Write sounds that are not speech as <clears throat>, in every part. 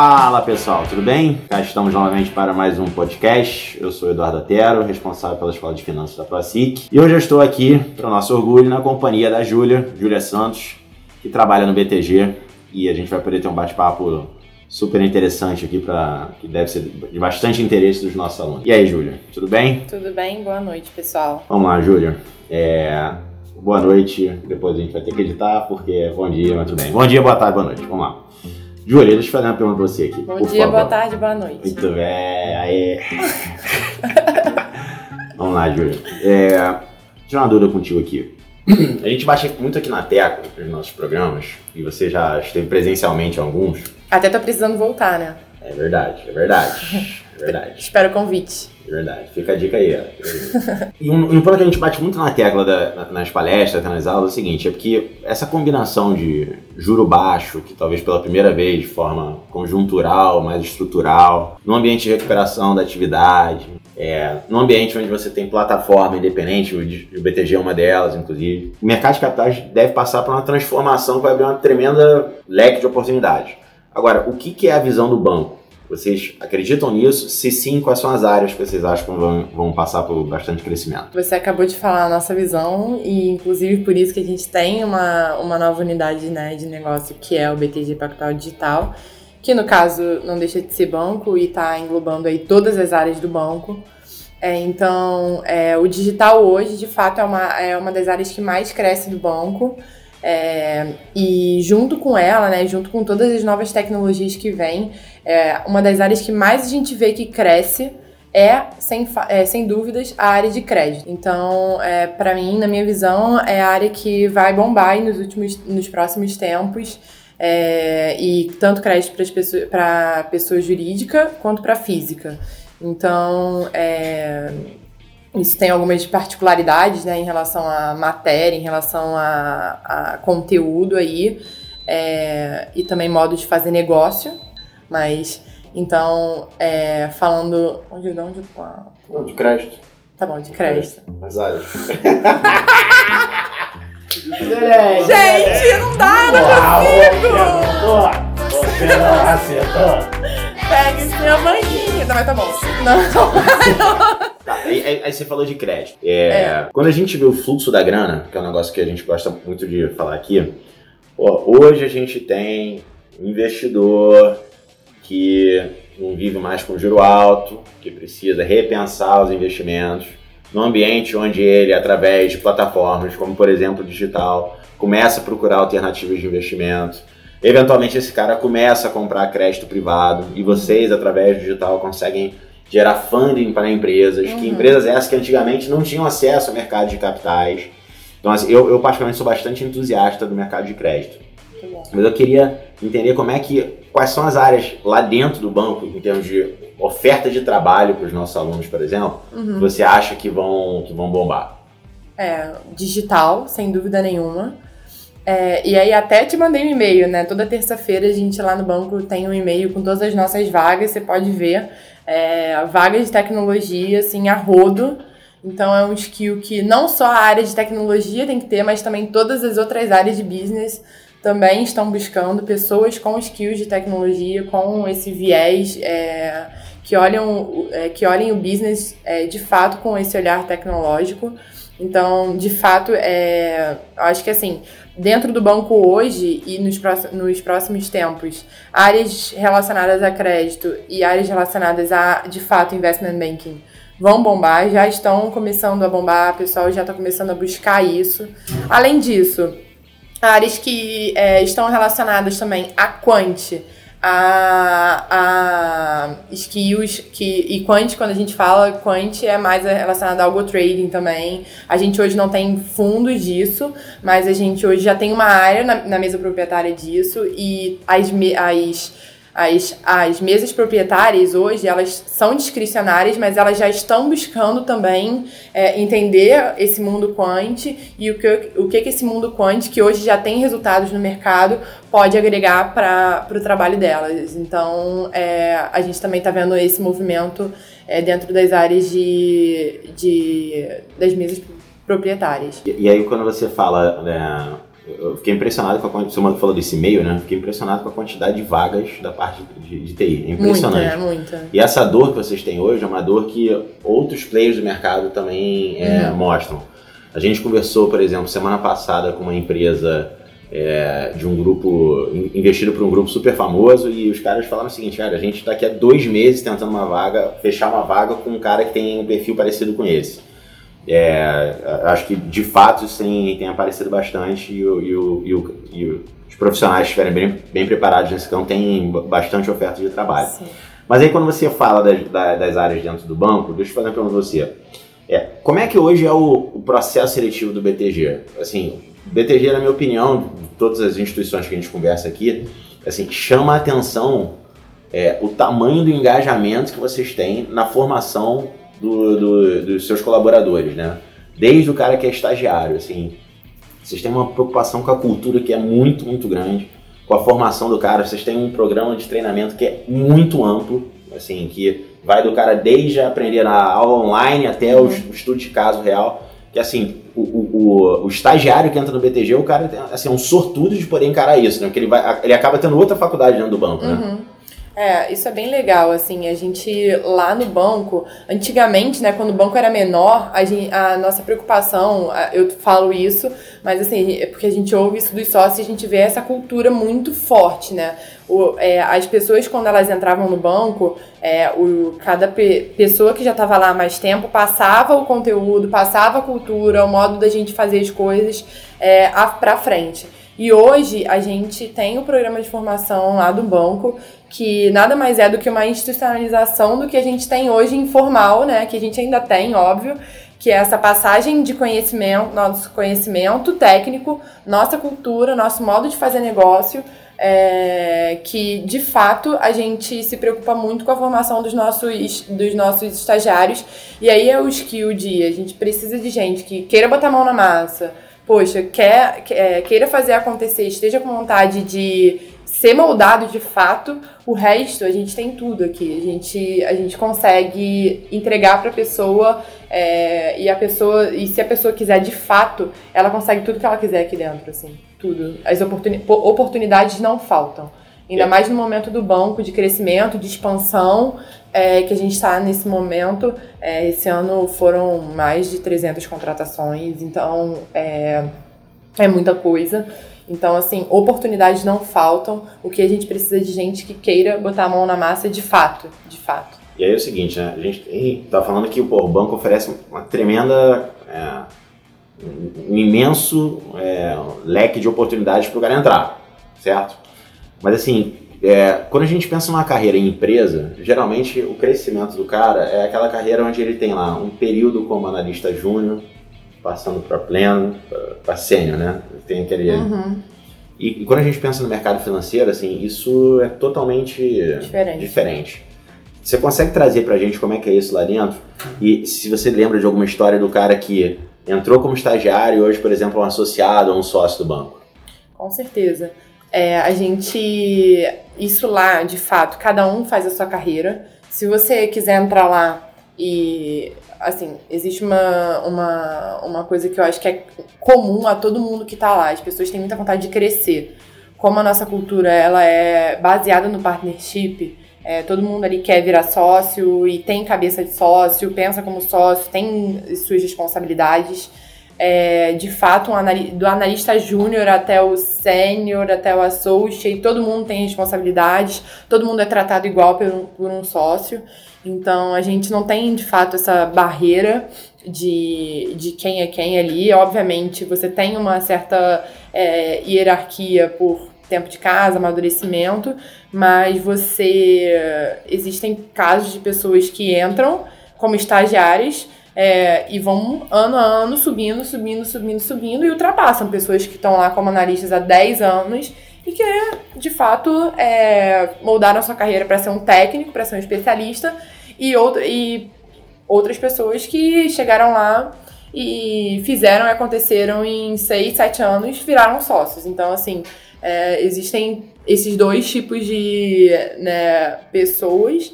Fala pessoal, tudo bem? Cá estamos novamente para mais um podcast. Eu sou Eduardo Atero, responsável pela Escola de Finanças da ProSIC. E hoje eu estou aqui, para o nosso orgulho, na companhia da Júlia, Júlia Santos, que trabalha no BTG. E a gente vai poder ter um bate-papo super interessante aqui, pra, que deve ser de bastante interesse dos nossos alunos. E aí, Júlia, tudo bem? Tudo bem, boa noite, pessoal. Vamos lá, Júlia. É, boa noite, depois a gente vai ter que editar, porque é bom dia, mas tudo bem. Bom dia, boa tarde, boa noite. Vamos lá. Júlia, deixa eu fazer uma pergunta pra você aqui. Bom dia, favor. boa tarde, boa noite. Muito bem, aí. <laughs> Vamos lá, Júlia. É, tinha uma dúvida contigo aqui. <clears throat> A gente bate muito aqui na tecla nos nossos programas, e você já esteve presencialmente em alguns. Até tá precisando voltar, né? É verdade, é verdade. É verdade. <laughs> Espero o convite. Verdade. Fica a dica aí. Ó. e um, um ponto que a gente bate muito na tecla da, nas palestras, nas aulas, é o seguinte, é porque essa combinação de juro baixo, que talvez pela primeira vez de forma conjuntural, mais estrutural, no ambiente de recuperação da atividade, é, no ambiente onde você tem plataforma independente, o BTG é uma delas, inclusive, o mercado de capitais deve passar por uma transformação que vai abrir uma tremenda leque de oportunidades. Agora, o que, que é a visão do banco? Vocês acreditam nisso? Se sim, quais são as áreas que vocês acham que vão, vão passar por bastante crescimento? Você acabou de falar a nossa visão e, inclusive, por isso que a gente tem uma, uma nova unidade né, de negócio que é o BTG Pactual Digital, que no caso não deixa de ser banco e está englobando aí todas as áreas do banco. É, então, é, o digital hoje, de fato, é uma, é uma das áreas que mais cresce do banco. É, e junto com ela, né, junto com todas as novas tecnologias que vêm, é, uma das áreas que mais a gente vê que cresce é, sem, é, sem dúvidas, a área de crédito. Então, é, para mim, na minha visão, é a área que vai bombar nos, últimos, nos próximos tempos. É, e tanto crédito para pessoas, pessoa jurídica quanto para física. Então, é, isso tem algumas particularidades né, em relação à matéria, em relação a, a conteúdo aí, é, e também modo de fazer negócio. Mas, então, é, falando. Onde, de onde? Não, de crédito. Tá bom, de crédito. Mas olha. Gente, não dá, não consigo! Você não acertou! Pega esse meu banquinho. Não, mas tá bom. Não, <laughs> não. Tá, aí, aí, você falou de crédito. É, é. Quando a gente vê o fluxo da grana, que é um negócio que a gente gosta muito de falar aqui, ó, hoje a gente tem um investidor que não vive mais com juro alto, que precisa repensar os investimentos, num ambiente onde ele, através de plataformas como, por exemplo, digital, começa a procurar alternativas de investimento. Eventualmente esse cara começa a comprar crédito privado e vocês, através do digital, conseguem gerar funding para empresas, uhum. que empresas essas que antigamente não tinham acesso ao mercado de capitais. Então, assim, eu, eu particularmente sou bastante entusiasta do mercado de crédito. Mas eu queria entender como é que, quais são as áreas lá dentro do banco, em termos de oferta de trabalho para os nossos alunos, por exemplo, uhum. que você acha que vão, que vão bombar? É, digital, sem dúvida nenhuma. É, e aí até te mandei um e-mail, né? Toda terça-feira a gente lá no banco tem um e-mail com todas as nossas vagas, você pode ver. É, vagas de tecnologia, assim, a rodo. Então é um skill que não só a área de tecnologia tem que ter, mas também todas as outras áreas de business também estão buscando pessoas com skills de tecnologia, com esse viés é, que, olham, é, que olhem o business é, de fato com esse olhar tecnológico. Então, de fato, é, acho que assim, dentro do banco hoje e nos, nos próximos tempos, áreas relacionadas a crédito e áreas relacionadas a, de fato, investment banking vão bombar, já estão começando a bombar, o pessoal já está começando a buscar isso. Além disso, áreas que é, estão relacionadas também a quant, a, a skills que e quant quando a gente fala quant é mais relacionado ao algo trading também. A gente hoje não tem fundos disso mas a gente hoje já tem uma área na, na mesa proprietária disso e as, as as, as mesas proprietárias hoje, elas são discricionárias, mas elas já estão buscando também é, entender esse mundo quant e o que, o que, que esse mundo quant, que hoje já tem resultados no mercado, pode agregar para o trabalho delas. Então, é, a gente também está vendo esse movimento é, dentro das áreas de, de, das mesas proprietárias. E, e aí, quando você fala né, eu fiquei impressionado com a quantidade, você falou desse e-mail, né? Fiquei impressionado com a quantidade de vagas da parte de, de TI. É impressionante. Muita, muita. E essa dor que vocês têm hoje é uma dor que outros players do mercado também é, uhum. mostram. A gente conversou, por exemplo, semana passada com uma empresa é, de um grupo investido por um grupo super famoso e os caras falaram o seguinte, cara, a gente está aqui há dois meses tentando uma vaga, fechar uma vaga com um cara que tem um perfil parecido com esse. É, acho que de fato isso tem, tem aparecido bastante e, o, e, o, e, o, os profissionais estiverem bem, bem preparados nesse campo tem bastante oferta de trabalho. Sim. Mas aí quando você fala das, das áreas dentro do banco, deixa eu fazer uma pergunta para você. É, como é que hoje é o, o, processo seletivo do BTG? Assim, BTG, na minha opinião, todas as instituições que a gente conversa aqui, assim, chama a atenção é, o tamanho do engajamento que vocês têm na formação do, do, dos seus colaboradores, né? Desde o cara que é estagiário, assim, vocês têm uma preocupação com a cultura que é muito, muito grande, com a formação do cara, vocês têm um programa de treinamento que é muito amplo, assim, que vai do cara desde aprender na aula online até o estudo de caso real, que assim, o, o, o, estagiário que entra no BTG, o cara assim, é um sortudo de poder encarar isso, né? Porque ele, vai, ele acaba tendo outra faculdade dentro do banco, né? Uhum. É, isso é bem legal, assim, a gente lá no banco, antigamente, né, quando o banco era menor, a, gente, a nossa preocupação, eu falo isso, mas assim, é porque a gente ouve isso dos sócios e a gente vê essa cultura muito forte, né, o, é, as pessoas quando elas entravam no banco, é, o, cada pe, pessoa que já estava lá há mais tempo passava o conteúdo, passava a cultura, o modo da gente fazer as coisas é, para frente. E hoje a gente tem o programa de formação lá do banco, que nada mais é do que uma institucionalização do que a gente tem hoje informal, né? Que a gente ainda tem, óbvio, que é essa passagem de conhecimento, nosso conhecimento técnico, nossa cultura, nosso modo de fazer negócio, é, que de fato a gente se preocupa muito com a formação dos nossos, dos nossos estagiários. E aí é o skill de a gente precisa de gente que queira botar a mão na massa poxa, quer, é, queira fazer acontecer, esteja com vontade de ser moldado de fato, o resto a gente tem tudo aqui. A gente, a gente consegue entregar para a pessoa é, e a pessoa e se a pessoa quiser de fato, ela consegue tudo que ela quiser aqui dentro, assim, tudo. As oportuni oportunidades não faltam. Ainda mais no momento do banco de crescimento, de expansão, é, que a gente está nesse momento. É, esse ano foram mais de 300 contratações, então é, é muita coisa. Então, assim, oportunidades não faltam. O que a gente precisa de gente que queira botar a mão na massa de fato, de fato. E aí é o seguinte, né? A gente está falando que pô, o banco oferece uma tremenda, é, um imenso é, leque de oportunidades para o cara entrar, certo? Mas assim, é, quando a gente pensa numa carreira em empresa, geralmente o crescimento do cara é aquela carreira onde ele tem lá um período como analista júnior, passando para pleno, para sênior, né? Tem aquele. Uhum. E, e, quando a gente pensa no mercado financeiro, assim, isso é totalmente diferente. diferente. Você consegue trazer para a gente como é que é isso lá dentro? E se você lembra de alguma história do cara que entrou como estagiário e hoje, por exemplo, é um associado ou um sócio do banco? Com certeza. É, a gente. Isso lá, de fato, cada um faz a sua carreira. Se você quiser entrar lá e. Assim, existe uma, uma, uma coisa que eu acho que é comum a todo mundo que está lá. As pessoas têm muita vontade de crescer. Como a nossa cultura ela é baseada no partnership, é, todo mundo ali quer virar sócio e tem cabeça de sócio, pensa como sócio, tem suas responsabilidades é, de fato, um do analista júnior até o sênior, até o associate, todo mundo tem responsabilidades, todo mundo é tratado igual por um, por um sócio. Então, a gente não tem, de fato, essa barreira de, de quem é quem ali. Obviamente, você tem uma certa é, hierarquia por tempo de casa, amadurecimento, mas você. Existem casos de pessoas que entram como estagiárias é, e vão ano a ano subindo, subindo, subindo, subindo e ultrapassam pessoas que estão lá como analistas há 10 anos e que, de fato, é, moldaram a sua carreira para ser um técnico, para ser um especialista e, outro, e outras pessoas que chegaram lá e fizeram e aconteceram em 6, 7 anos, viraram sócios. Então, assim, é, existem esses dois tipos de né, pessoas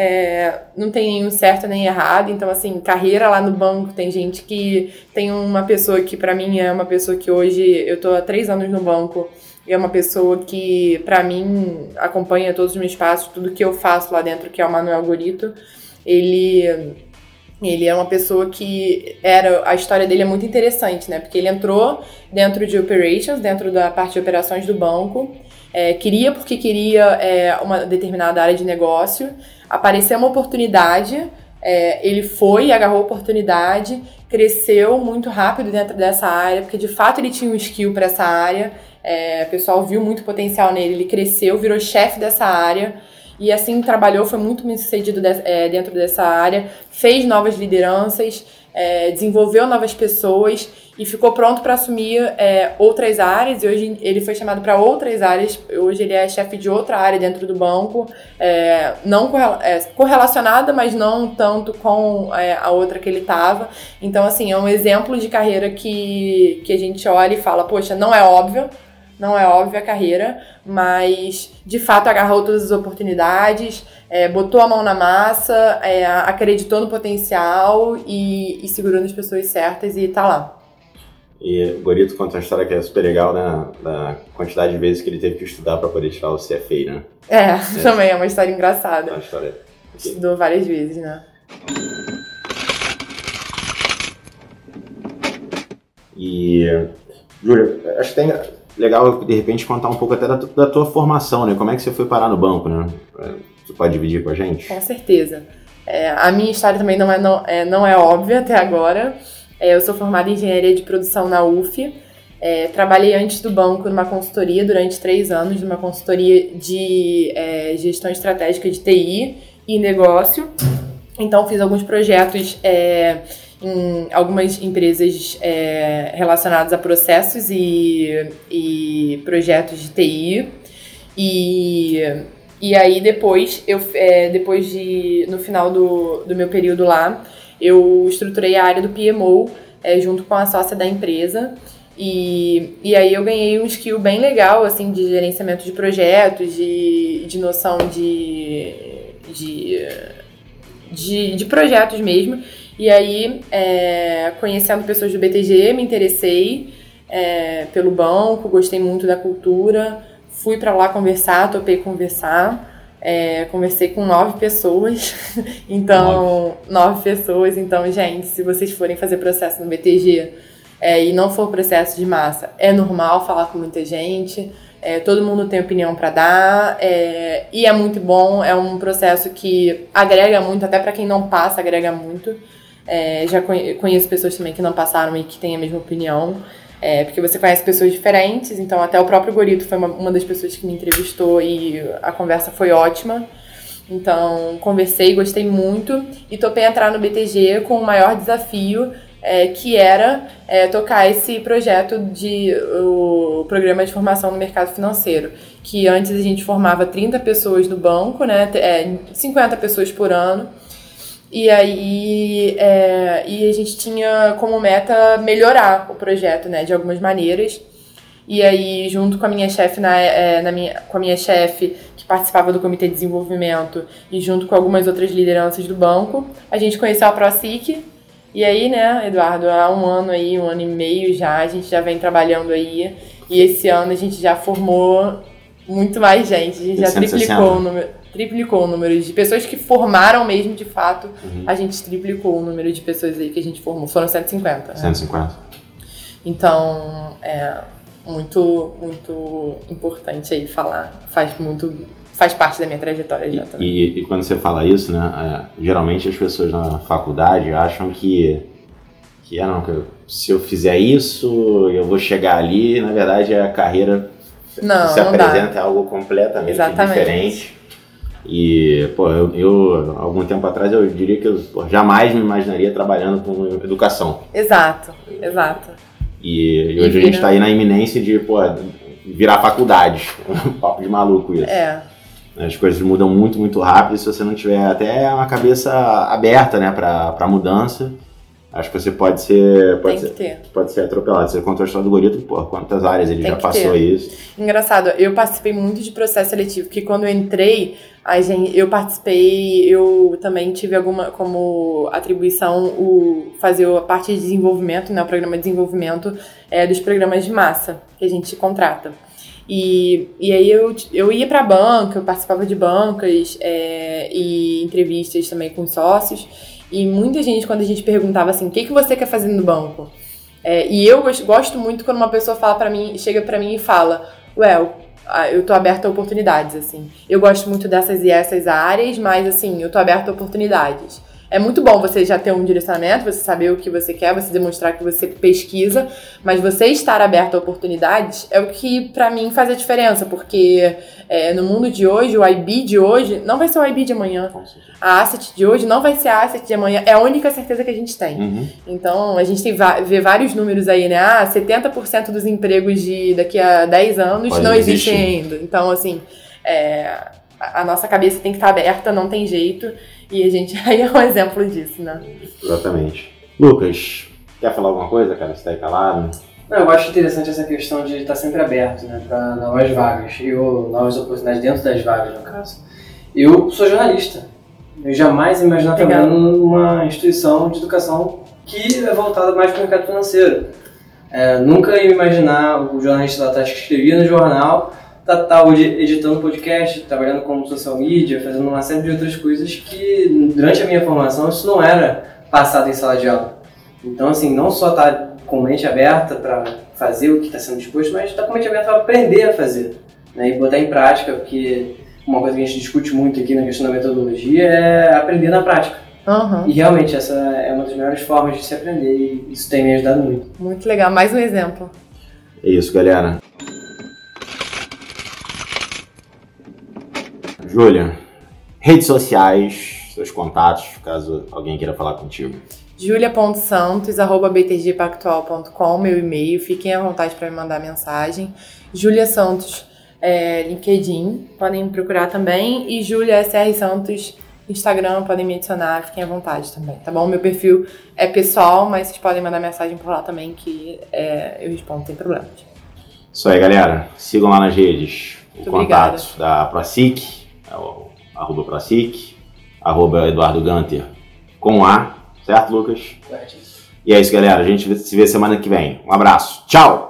é, não tem nenhum certo nem errado. Então, assim, carreira lá no banco, tem gente que. Tem uma pessoa que, para mim, é uma pessoa que hoje. Eu tô há três anos no banco. É uma pessoa que, para mim, acompanha todos os meus passos, tudo que eu faço lá dentro, que é o Manuel Gorito. Ele ele é uma pessoa que era a história dele é muito interessante, né? Porque ele entrou dentro de operations, dentro da parte de operações do banco, é, queria porque queria é, uma determinada área de negócio, apareceu uma oportunidade, é, ele foi, agarrou a oportunidade, cresceu muito rápido dentro dessa área, porque de fato ele tinha um skill para essa área, é, o pessoal viu muito potencial nele, ele cresceu, virou chefe dessa área. E assim trabalhou, foi muito bem sucedido é, dentro dessa área, fez novas lideranças, é, desenvolveu novas pessoas e ficou pronto para assumir é, outras áreas. E hoje ele foi chamado para outras áreas. Hoje ele é chefe de outra área dentro do banco, é, não é, correlacionada, mas não tanto com é, a outra que ele estava. Então, assim, é um exemplo de carreira que, que a gente olha e fala: poxa, não é óbvio não é óbvia a carreira, mas de fato agarrou todas as oportunidades, é, botou a mão na massa, é, acreditou no potencial e, e segurou nas pessoas certas e tá lá. E o Gorito conta uma história que é super legal, né? Da quantidade de vezes que ele teve que estudar para poder tirar o CFA, né? É, é, também é uma história engraçada. Uma história. Estudou várias vezes, né? E, Júlia, acho que tem, legal, de repente, contar um pouco até da, da tua formação, né? Como é que você foi parar no banco, né? É, você pode dividir com a gente? Com certeza. É, a minha história também não é, não, é, não é óbvia até agora. É, eu sou formada em engenharia de produção na UF. É, trabalhei antes do banco numa consultoria durante três anos, numa consultoria de é, gestão estratégica de TI e negócio. Então, fiz alguns projetos é, em algumas empresas é, relacionadas a processos e, e projetos de TI. E, e aí depois, eu, é, depois de, no final do, do meu período lá, eu estruturei a área do PMO é, junto com a sócia da empresa. E, e aí eu ganhei um skill bem legal, assim, de gerenciamento de projetos, de, de noção de, de, de, de projetos mesmo. E aí, é, conhecendo pessoas do BTG, me interessei é, pelo banco, gostei muito da cultura, fui para lá conversar, topei conversar. É, conversei com nove pessoas, <laughs> então, nove. nove. pessoas. Então, gente, se vocês forem fazer processo no BTG é, e não for processo de massa, é normal falar com muita gente. É, todo mundo tem opinião para dar é, e é muito bom. É um processo que agrega muito, até para quem não passa, agrega muito. É, já conheço pessoas também que não passaram e que têm a mesma opinião. É, porque você conhece pessoas diferentes, então até o próprio Gorito foi uma, uma das pessoas que me entrevistou e a conversa foi ótima. Então, conversei, gostei muito e topei entrar no BTG com o maior desafio, é, que era é, tocar esse projeto de o programa de formação no mercado financeiro. Que antes a gente formava 30 pessoas no banco, né, é, 50 pessoas por ano. E aí é, e a gente tinha como meta melhorar o projeto, né, de algumas maneiras. E aí, junto com a minha chefe, na, é, na minha, com a minha chefe, que participava do comitê de desenvolvimento, e junto com algumas outras lideranças do banco, a gente conheceu a ProSIC. E aí, né, Eduardo, há um ano aí, um ano e meio já, a gente já vem trabalhando aí. E esse ano a gente já formou muito mais gente, a gente já triplicou o número triplicou o número de pessoas que formaram mesmo de fato. Uhum. A gente triplicou o número de pessoas aí que a gente formou. Foram 150. 150. Né? Então, é muito, muito importante aí falar. Faz muito. Faz parte da minha trajetória já também. E, e quando você fala isso, né? É, geralmente as pessoas na faculdade acham que. Que, é, não, que se eu fizer isso, eu vou chegar ali. Na verdade, a carreira não, se não apresenta dá. algo completamente Exatamente. diferente. E, pô, eu, eu, algum tempo atrás, eu diria que eu pô, jamais me imaginaria trabalhando com educação. Exato, exato. E, e hoje a gente está aí na iminência de, pô, virar faculdade. <laughs> Papo de maluco isso. É. As coisas mudam muito, muito rápido. E se você não tiver até uma cabeça aberta, né, para mudança, acho que você pode ser. Pode Tem ser, que ter. Pode ser atropelado. Você contou a história do algoritmo, pô, quantas áreas ele Tem já que passou ter. isso. Engraçado, eu participei muito de processo seletivo, porque quando eu entrei, a gente, eu participei, eu também tive alguma como atribuição o fazer a parte de desenvolvimento, né, o programa de desenvolvimento é, dos programas de massa que a gente contrata. E, e aí eu, eu ia pra banca, eu participava de bancas é, e entrevistas também com sócios. E muita gente, quando a gente perguntava assim, o que, que você quer fazer no banco? É, e eu gosto, muito quando uma pessoa fala para mim, chega para mim e fala, well, ah, eu tô aberta a oportunidades, assim. Eu gosto muito dessas e essas áreas, mas assim, eu tô aberta a oportunidades. É muito bom você já ter um direcionamento, você saber o que você quer, você demonstrar que você pesquisa, mas você estar aberto a oportunidades é o que pra mim faz a diferença, porque é, no mundo de hoje, o IB de hoje não vai ser o IB de amanhã. A asset de hoje não vai ser a asset de amanhã. É a única certeza que a gente tem. Uhum. Então, a gente tem vê vários números aí, né? Ah, 70% dos empregos de daqui a 10 anos Pode não existem ainda. Então, assim, é, a nossa cabeça tem que estar aberta, não tem jeito. E a gente <laughs> aí é um exemplo disso, né? Exatamente. Lucas, quer falar alguma coisa, cara? Você tá aí calado? Não, eu acho interessante essa questão de estar sempre aberto né, para novas vagas e ou novas oportunidades dentro das vagas, no caso. Eu sou jornalista. Eu jamais Legal. trabalhando numa instituição de educação que é voltada mais para o mercado financeiro. É, nunca ia imaginar o jornalista lá atrás que escrevia no jornal tá, tá hoje editando podcast, trabalhando como social media, fazendo uma série de outras coisas que durante a minha formação isso não era passado em sala de aula. Então, assim, não só tá com mente aberta para fazer o que está sendo disposto, mas tá com mente aberta para aprender a fazer né, e botar em prática, porque uma coisa que a gente discute muito aqui na questão da metodologia é aprender na prática. Aham. E realmente essa é uma das melhores formas de se aprender e isso tem me ajudado muito. Muito legal. Mais um exemplo. É isso, galera. Júlia, redes sociais, seus contatos, caso alguém queira falar contigo. julia.santos.btgpactual.com, meu e-mail. Fiquem à vontade para me mandar mensagem. Julia Santos, é, LinkedIn, podem me procurar também. E Julia SR Santos, Instagram, podem me adicionar. Fiquem à vontade também, tá bom? Meu perfil é pessoal, mas vocês podem mandar mensagem por lá também, que é, eu respondo sem problemas. Isso aí, galera. Sigam lá nas redes. O Muito contato da Procic, o arroba Procic, arroba Eduardo Ganter com A, certo, Lucas? E é isso, galera. A gente se vê semana que vem. Um abraço. Tchau!